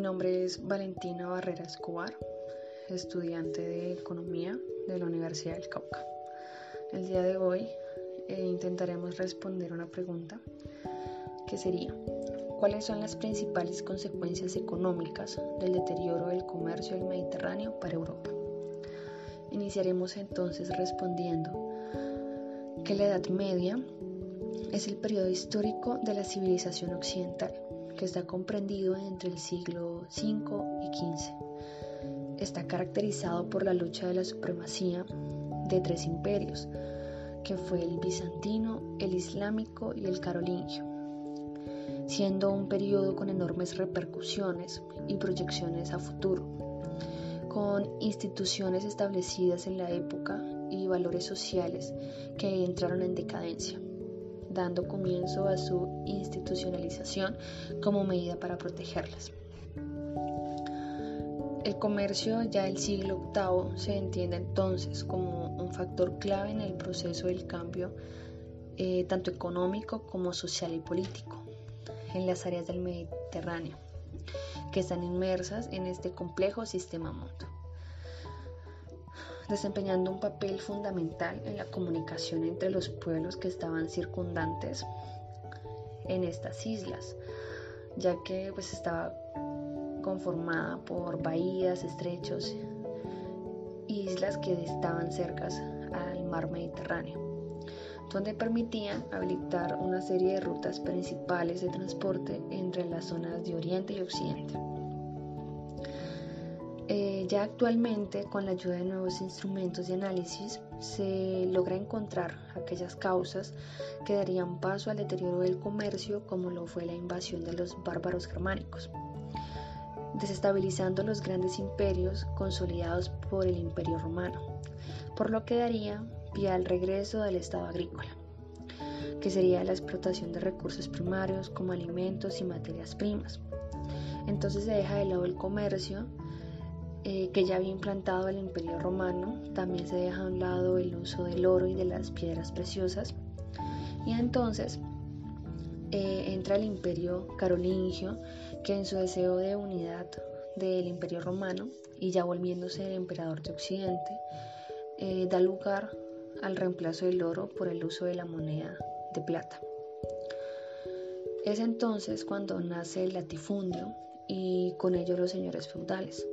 nombre es Valentina Barrera Escobar, estudiante de Economía de la Universidad del Cauca. El día de hoy eh, intentaremos responder una pregunta que sería, ¿cuáles son las principales consecuencias económicas del deterioro del comercio del Mediterráneo para Europa? Iniciaremos entonces respondiendo que la Edad Media es el periodo histórico de la civilización occidental que está comprendido entre el siglo V y XV. Está caracterizado por la lucha de la supremacía de tres imperios, que fue el bizantino, el islámico y el carolingio, siendo un periodo con enormes repercusiones y proyecciones a futuro, con instituciones establecidas en la época y valores sociales que entraron en decadencia dando comienzo a su institucionalización como medida para protegerlas. El comercio ya del siglo VIII se entiende entonces como un factor clave en el proceso del cambio eh, tanto económico como social y político en las áreas del Mediterráneo que están inmersas en este complejo sistema mundo desempeñando un papel fundamental en la comunicación entre los pueblos que estaban circundantes en estas islas, ya que pues estaba conformada por bahías, estrechos, islas que estaban cercas al mar Mediterráneo, donde permitían habilitar una serie de rutas principales de transporte entre las zonas de Oriente y Occidente. Eh, ya actualmente, con la ayuda de nuevos instrumentos de análisis, se logra encontrar aquellas causas que darían paso al deterioro del comercio, como lo fue la invasión de los bárbaros germánicos, desestabilizando los grandes imperios consolidados por el imperio romano, por lo que daría pie al regreso del estado agrícola que sería la explotación de recursos primarios como alimentos y materias primas. Entonces se deja de lado el comercio eh, que ya había implantado el imperio romano, también se deja a un lado el uso del oro y de las piedras preciosas. Y entonces eh, entra el imperio carolingio, que en su deseo de unidad del imperio romano y ya volviéndose el emperador de Occidente, eh, da lugar al reemplazo del oro por el uso de la moneda de plata. Es entonces cuando nace el latifundio y con ello los señores feudales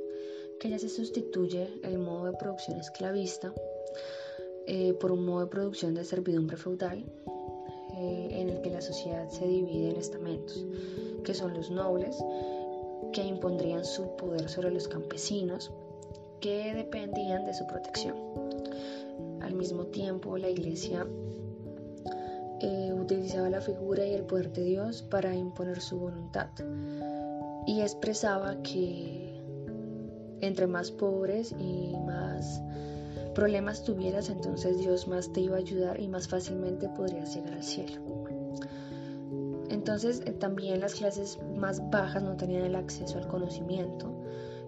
que ya se sustituye el modo de producción esclavista eh, por un modo de producción de servidumbre feudal eh, en el que la sociedad se divide en estamentos, que son los nobles, que impondrían su poder sobre los campesinos, que dependían de su protección. Al mismo tiempo, la iglesia eh, utilizaba la figura y el poder de Dios para imponer su voluntad y expresaba que entre más pobres y más problemas tuvieras, entonces Dios más te iba a ayudar y más fácilmente podrías llegar al cielo. Entonces eh, también las clases más bajas no tenían el acceso al conocimiento,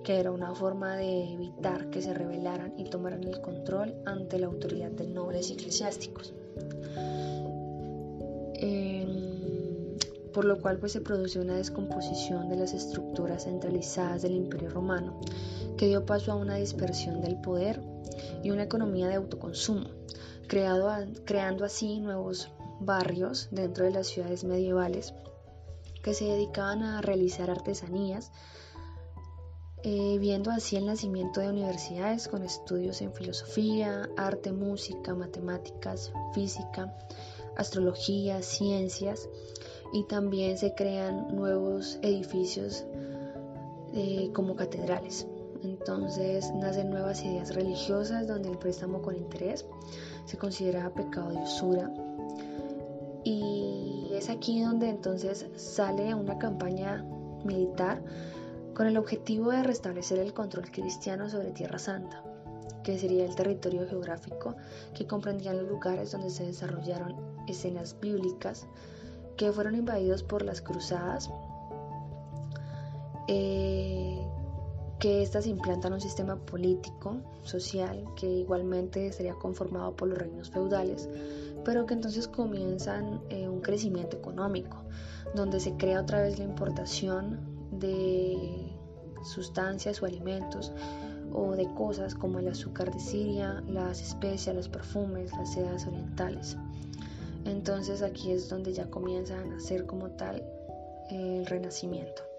que era una forma de evitar que se rebelaran y tomaran el control ante la autoridad de nobles y eclesiásticos. por lo cual pues se produce una descomposición de las estructuras centralizadas del Imperio Romano, que dio paso a una dispersión del poder y una economía de autoconsumo, creando así nuevos barrios dentro de las ciudades medievales que se dedicaban a realizar artesanías, eh, viendo así el nacimiento de universidades con estudios en filosofía, arte, música, matemáticas, física, astrología, ciencias, y también se crean nuevos edificios eh, como catedrales. Entonces nacen nuevas ideas religiosas donde el préstamo con interés se considera pecado de usura. Y es aquí donde entonces sale una campaña militar con el objetivo de restablecer el control cristiano sobre Tierra Santa, que sería el territorio geográfico que comprendían los lugares donde se desarrollaron escenas bíblicas que fueron invadidos por las cruzadas, eh, que éstas implantan un sistema político, social, que igualmente sería conformado por los reinos feudales, pero que entonces comienzan eh, un crecimiento económico, donde se crea otra vez la importación de sustancias o alimentos o de cosas como el azúcar de Siria, las especias, los perfumes, las sedas orientales. Entonces aquí es donde ya comienza a nacer como tal el renacimiento.